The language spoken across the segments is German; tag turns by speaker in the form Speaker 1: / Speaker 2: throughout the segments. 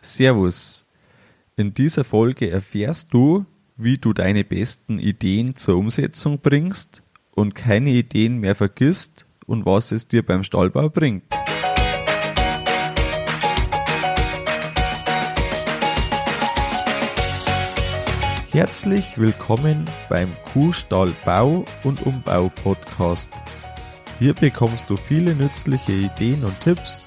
Speaker 1: Servus. In dieser Folge erfährst du, wie du deine besten Ideen zur Umsetzung bringst und keine Ideen mehr vergisst und was es dir beim Stallbau bringt. Herzlich willkommen beim Kuhstall Bau und Umbau Podcast. Hier bekommst du viele nützliche Ideen und Tipps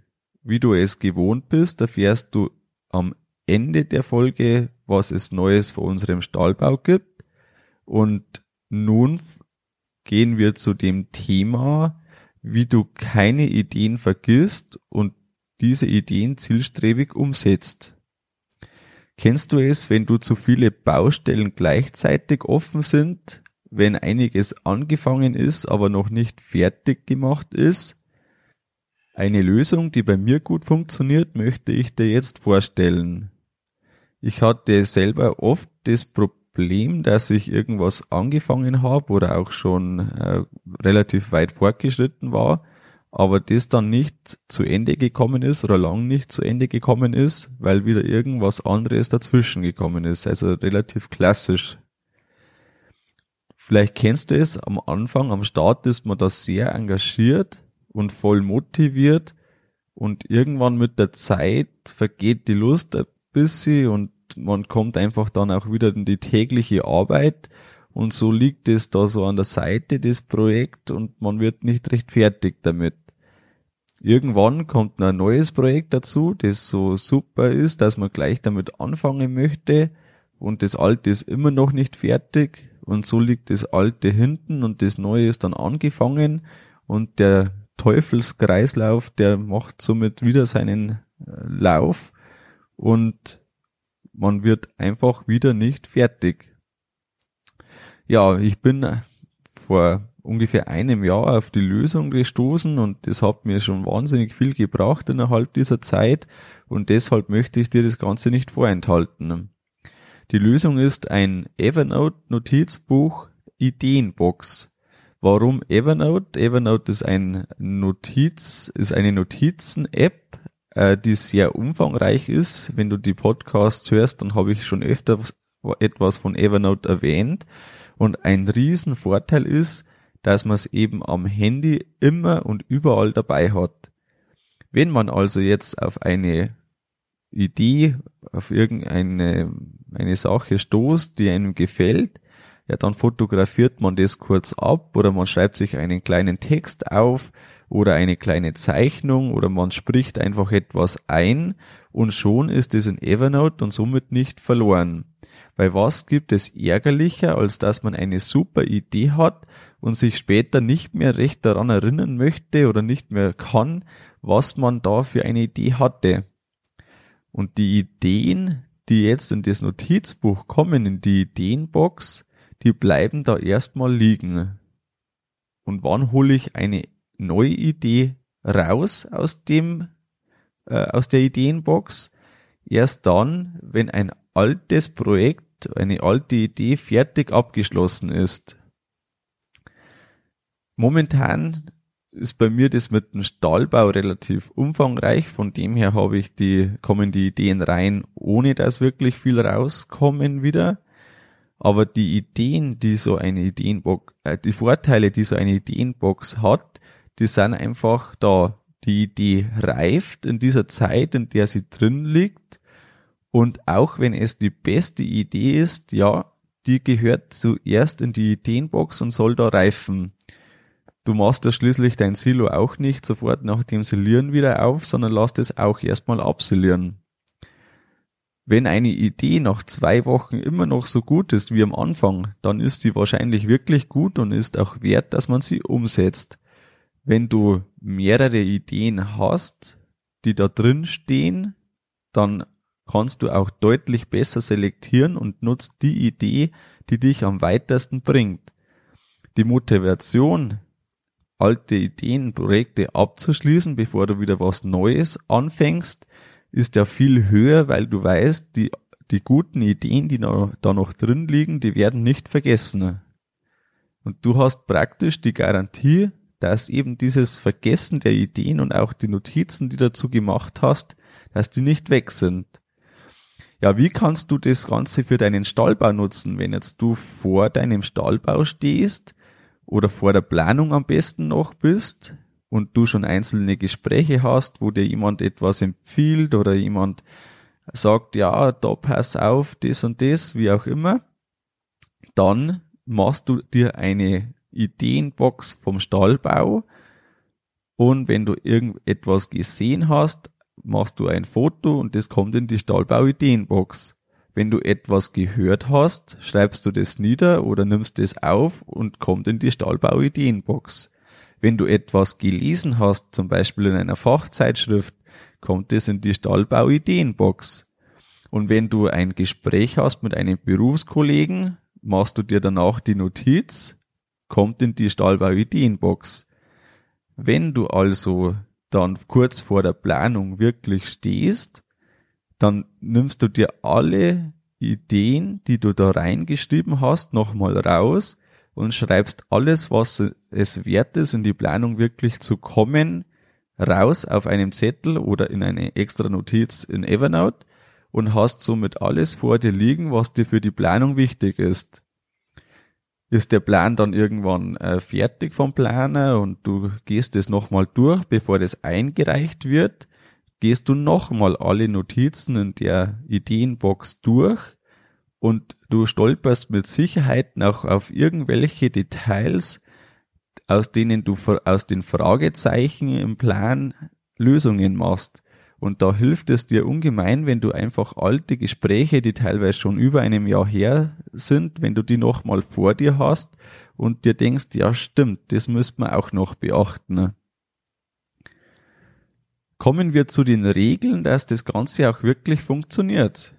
Speaker 1: Wie du es gewohnt bist, erfährst du am Ende der Folge, was es Neues vor unserem Stallbau gibt. Und nun gehen wir zu dem Thema, wie du keine Ideen vergisst und diese Ideen zielstrebig umsetzt. Kennst du es, wenn du zu viele Baustellen gleichzeitig offen sind, wenn einiges angefangen ist, aber noch nicht fertig gemacht ist? Eine Lösung, die bei mir gut funktioniert, möchte ich dir jetzt vorstellen. Ich hatte selber oft das Problem, dass ich irgendwas angefangen habe oder auch schon äh, relativ weit fortgeschritten war, aber das dann nicht zu Ende gekommen ist oder lang nicht zu Ende gekommen ist, weil wieder irgendwas anderes dazwischen gekommen ist. Also relativ klassisch. Vielleicht kennst du es, am Anfang, am Start ist man da sehr engagiert, und voll motiviert. Und irgendwann mit der Zeit vergeht die Lust ein bisschen und man kommt einfach dann auch wieder in die tägliche Arbeit. Und so liegt es da so an der Seite des Projekt und man wird nicht recht fertig damit. Irgendwann kommt ein neues Projekt dazu, das so super ist, dass man gleich damit anfangen möchte. Und das alte ist immer noch nicht fertig. Und so liegt das alte hinten und das neue ist dann angefangen. Und der Teufelskreislauf, der macht somit wieder seinen äh, Lauf und man wird einfach wieder nicht fertig. Ja, ich bin äh, vor ungefähr einem Jahr auf die Lösung gestoßen und das hat mir schon wahnsinnig viel gebracht innerhalb dieser Zeit und deshalb möchte ich dir das Ganze nicht vorenthalten. Die Lösung ist ein Evernote Notizbuch Ideenbox. Warum Evernote? Evernote ist ein Notiz, ist eine Notizen-App, äh, die sehr umfangreich ist. Wenn du die Podcasts hörst, dann habe ich schon öfter etwas von Evernote erwähnt. Und ein Riesenvorteil ist, dass man es eben am Handy immer und überall dabei hat. Wenn man also jetzt auf eine Idee, auf irgendeine eine Sache stoßt, die einem gefällt, ja, dann fotografiert man das kurz ab oder man schreibt sich einen kleinen Text auf oder eine kleine Zeichnung oder man spricht einfach etwas ein und schon ist es in Evernote und somit nicht verloren. Weil was gibt es ärgerlicher, als dass man eine super Idee hat und sich später nicht mehr recht daran erinnern möchte oder nicht mehr kann, was man da für eine Idee hatte. Und die Ideen, die jetzt in das Notizbuch kommen, in die Ideenbox, die bleiben da erstmal liegen. Und wann hole ich eine neue Idee raus aus dem, äh, aus der Ideenbox? Erst dann, wenn ein altes Projekt, eine alte Idee fertig abgeschlossen ist. Momentan ist bei mir das mit dem Stahlbau relativ umfangreich. Von dem her habe ich die, kommen die Ideen rein, ohne dass wirklich viel rauskommen wieder. Aber die Ideen, die so eine Ideenbox, äh, die Vorteile, die so eine Ideenbox hat, die sind einfach da. Die Idee reift in dieser Zeit, in der sie drin liegt. Und auch wenn es die beste Idee ist, ja, die gehört zuerst in die Ideenbox und soll da reifen. Du machst ja schließlich dein Silo auch nicht sofort nach dem Silieren wieder auf, sondern lässt es auch erstmal absilieren. Wenn eine Idee nach zwei Wochen immer noch so gut ist wie am Anfang, dann ist sie wahrscheinlich wirklich gut und ist auch wert, dass man sie umsetzt. Wenn du mehrere Ideen hast, die da drin stehen, dann kannst du auch deutlich besser selektieren und nutzt die Idee, die dich am weitesten bringt. Die Motivation, alte Ideen, Projekte abzuschließen, bevor du wieder was Neues anfängst, ist ja viel höher, weil du weißt, die, die guten Ideen, die da noch drin liegen, die werden nicht vergessen. Und du hast praktisch die Garantie, dass eben dieses Vergessen der Ideen und auch die Notizen, die dazu gemacht hast, dass die nicht weg sind. Ja, wie kannst du das Ganze für deinen Stallbau nutzen, wenn jetzt du vor deinem Stallbau stehst oder vor der Planung am besten noch bist und du schon einzelne Gespräche hast, wo dir jemand etwas empfiehlt oder jemand sagt, ja, da pass auf, das und das, wie auch immer, dann machst du dir eine Ideenbox vom Stallbau und wenn du irgendetwas gesehen hast, machst du ein Foto und das kommt in die Stallbau-Ideenbox. Wenn du etwas gehört hast, schreibst du das nieder oder nimmst es auf und kommt in die Stallbau-Ideenbox. Wenn du etwas gelesen hast, zum Beispiel in einer Fachzeitschrift, kommt es in die Stallbau-Ideenbox. Und wenn du ein Gespräch hast mit einem Berufskollegen, machst du dir danach die Notiz, kommt in die Stahlbau-Ideenbox. Wenn du also dann kurz vor der Planung wirklich stehst, dann nimmst du dir alle Ideen, die du da reingeschrieben hast, nochmal raus und schreibst alles, was es wert ist, in die Planung wirklich zu kommen, raus auf einem Zettel oder in eine extra Notiz in Evernote und hast somit alles vor dir liegen, was dir für die Planung wichtig ist. Ist der Plan dann irgendwann äh, fertig vom Planer und du gehst es nochmal durch, bevor das eingereicht wird, gehst du nochmal alle Notizen in der Ideenbox durch und du stolperst mit Sicherheit noch auf irgendwelche Details, aus denen du aus den Fragezeichen im Plan Lösungen machst. Und da hilft es dir ungemein, wenn du einfach alte Gespräche, die teilweise schon über einem Jahr her sind, wenn du die nochmal vor dir hast und dir denkst, ja stimmt, das müsste man auch noch beachten. Kommen wir zu den Regeln, dass das Ganze auch wirklich funktioniert.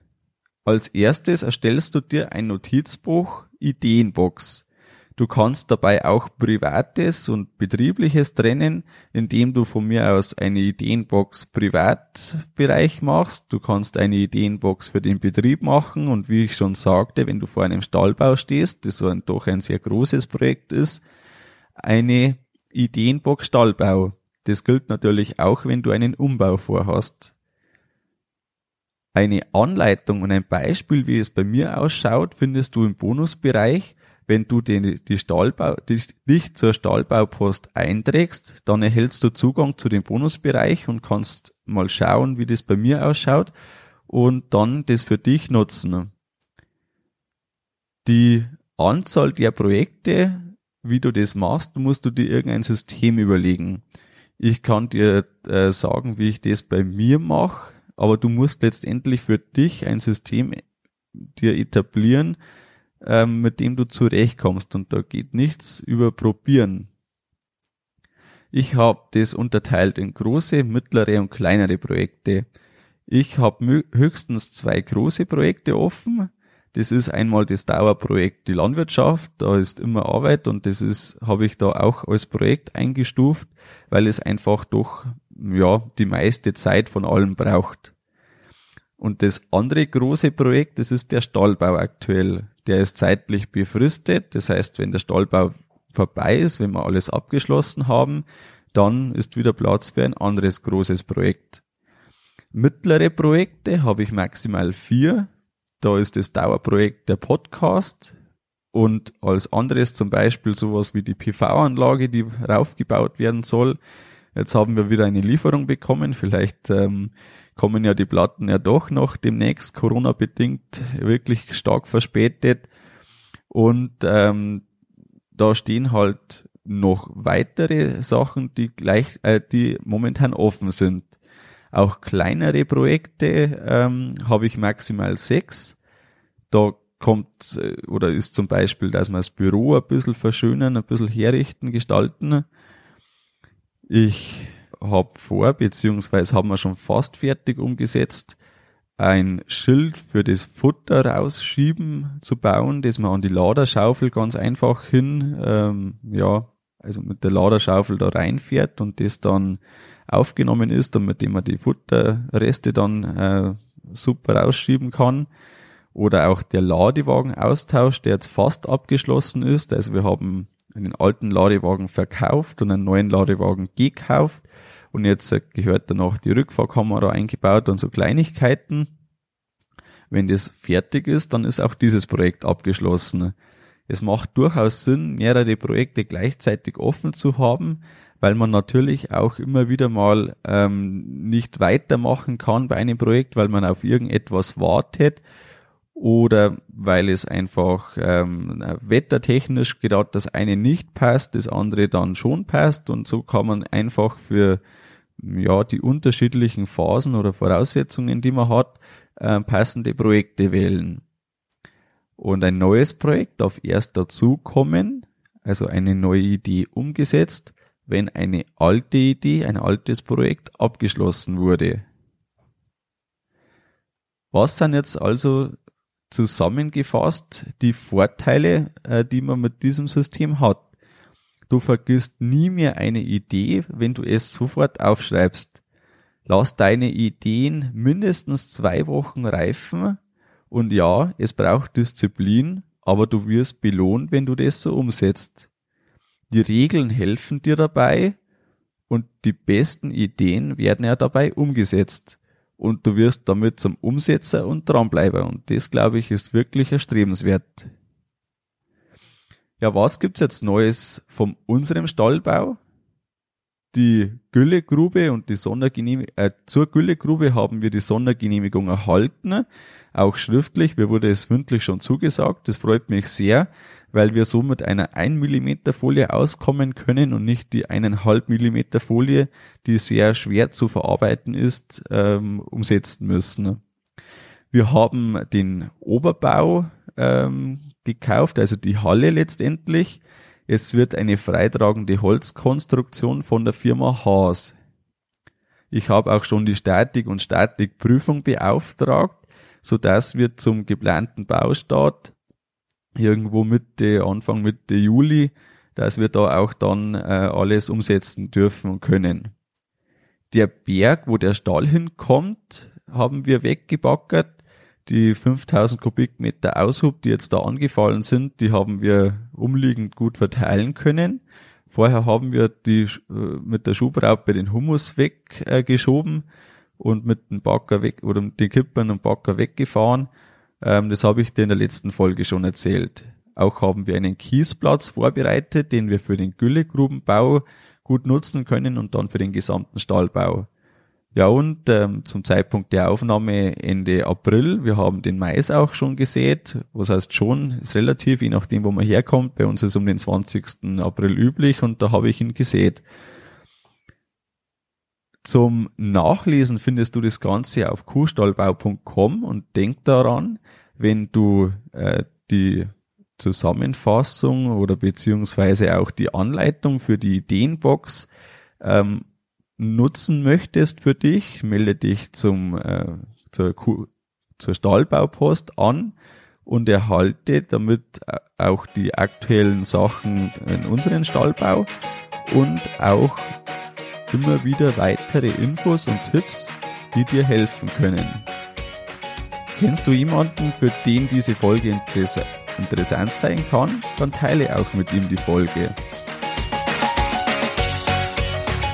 Speaker 1: Als erstes erstellst du dir ein Notizbuch Ideenbox. Du kannst dabei auch Privates und Betriebliches trennen, indem du von mir aus eine Ideenbox Privatbereich machst. Du kannst eine Ideenbox für den Betrieb machen und wie ich schon sagte, wenn du vor einem Stallbau stehst, das so ein, doch ein sehr großes Projekt ist, eine Ideenbox Stallbau. Das gilt natürlich auch, wenn du einen Umbau vorhast. Eine Anleitung und ein Beispiel, wie es bei mir ausschaut, findest du im Bonusbereich wenn du den, die Stahlbau, die, dich zur Stahlbaupost einträgst, dann erhältst du Zugang zu dem Bonusbereich und kannst mal schauen, wie das bei mir ausschaut und dann das für dich nutzen. Die Anzahl der Projekte, wie du das machst, musst du dir irgendein System überlegen. Ich kann dir äh, sagen, wie ich das bei mir mache, aber du musst letztendlich für dich ein System dir etablieren, ähm, mit dem du zurechtkommst und da geht nichts über Probieren. Ich habe das unterteilt in große, mittlere und kleinere Projekte. Ich habe höchstens zwei große Projekte offen. Das ist einmal das Dauerprojekt die Landwirtschaft, da ist immer Arbeit und das ist habe ich da auch als Projekt eingestuft, weil es einfach doch ja die meiste Zeit von allem braucht. Und das andere große Projekt, das ist der Stallbau aktuell der ist zeitlich befristet. Das heißt, wenn der Stallbau vorbei ist, wenn wir alles abgeschlossen haben, dann ist wieder Platz für ein anderes großes Projekt. Mittlere Projekte habe ich maximal vier. Da ist das Dauerprojekt der Podcast und als anderes zum Beispiel sowas wie die PV-Anlage, die raufgebaut werden soll. Jetzt haben wir wieder eine Lieferung bekommen. Vielleicht ähm, kommen ja die Platten ja doch noch demnächst Corona-bedingt wirklich stark verspätet. Und ähm, da stehen halt noch weitere Sachen, die gleich, äh, die momentan offen sind. Auch kleinere Projekte ähm, habe ich maximal sechs. Da kommt äh, oder ist zum Beispiel, dass man das Büro ein bisschen verschönern, ein bisschen herrichten, gestalten. Ich habe vor, beziehungsweise haben wir schon fast fertig umgesetzt, ein Schild für das Futter rausschieben zu bauen, das man an die Laderschaufel ganz einfach hin, ähm, ja, also mit der Laderschaufel da reinfährt und das dann aufgenommen ist und mit dem man die Futterreste dann äh, super rausschieben kann. Oder auch der Ladewagen-Austausch, der jetzt fast abgeschlossen ist. Also wir haben einen alten Ladewagen verkauft und einen neuen Ladewagen gekauft. Und jetzt gehört dann noch die Rückfahrkamera eingebaut und so Kleinigkeiten. Wenn das fertig ist, dann ist auch dieses Projekt abgeschlossen. Es macht durchaus Sinn, mehrere Projekte gleichzeitig offen zu haben, weil man natürlich auch immer wieder mal ähm, nicht weitermachen kann bei einem Projekt, weil man auf irgendetwas wartet oder weil es einfach ähm, wettertechnisch gerade das eine nicht passt, das andere dann schon passt und so kann man einfach für ja die unterschiedlichen Phasen oder Voraussetzungen, die man hat, äh, passende Projekte wählen. Und ein neues Projekt darf erst dazukommen, also eine neue Idee umgesetzt, wenn eine alte Idee, ein altes Projekt abgeschlossen wurde. Was sind jetzt also zusammengefasst die Vorteile, äh, die man mit diesem System hat? Du vergisst nie mehr eine Idee, wenn du es sofort aufschreibst. Lass deine Ideen mindestens zwei Wochen reifen und ja, es braucht Disziplin, aber du wirst belohnt, wenn du das so umsetzt. Die Regeln helfen dir dabei und die besten Ideen werden ja dabei umgesetzt. Und du wirst damit zum Umsetzer und Dranbleiber. Und das, glaube ich, ist wirklich erstrebenswert. Ja, was gibt's jetzt Neues von unserem Stallbau? Die Güllegrube und die Sondergenehmigung, äh, zur Güllegrube haben wir die Sondergenehmigung erhalten, auch schriftlich. Mir wurde es mündlich schon zugesagt. Das freut mich sehr weil wir so mit einer 1 mm Folie auskommen können und nicht die 1,5 mm Folie, die sehr schwer zu verarbeiten ist, ähm, umsetzen müssen. Wir haben den Oberbau ähm, gekauft, also die Halle letztendlich. Es wird eine freitragende Holzkonstruktion von der Firma Haas. Ich habe auch schon die Statik und Statikprüfung beauftragt, so dass wir zum geplanten Baustart irgendwo Mitte, Anfang Mitte Juli, dass wir da auch dann äh, alles umsetzen dürfen und können. Der Berg, wo der Stall hinkommt, haben wir weggebackert. Die 5000 Kubikmeter Aushub, die jetzt da angefallen sind, die haben wir umliegend gut verteilen können. Vorher haben wir die äh, mit der Schubraupe den Humus weggeschoben äh, und mit dem Backer weg oder mit den Kippern und Backer weggefahren ähm, das habe ich dir in der letzten Folge schon erzählt. Auch haben wir einen Kiesplatz vorbereitet, den wir für den Güllegrubenbau gut nutzen können und dann für den gesamten Stallbau. Ja, und ähm, zum Zeitpunkt der Aufnahme Ende April, wir haben den Mais auch schon gesät. Was heißt schon, ist relativ, je nachdem, wo man herkommt. Bei uns ist um den 20. April üblich und da habe ich ihn gesät. Zum Nachlesen findest du das Ganze auf kuhstallbau.com und denk daran, wenn du äh, die Zusammenfassung oder beziehungsweise auch die Anleitung für die Ideenbox ähm, nutzen möchtest für dich, melde dich zum äh, zur, zur Stallbaupost an und erhalte damit äh, auch die aktuellen Sachen in unseren Stallbau und auch immer wieder weitere Infos und Tipps, die dir helfen können. Kennst du jemanden, für den diese Folge interessant sein kann? Dann teile auch mit ihm die Folge.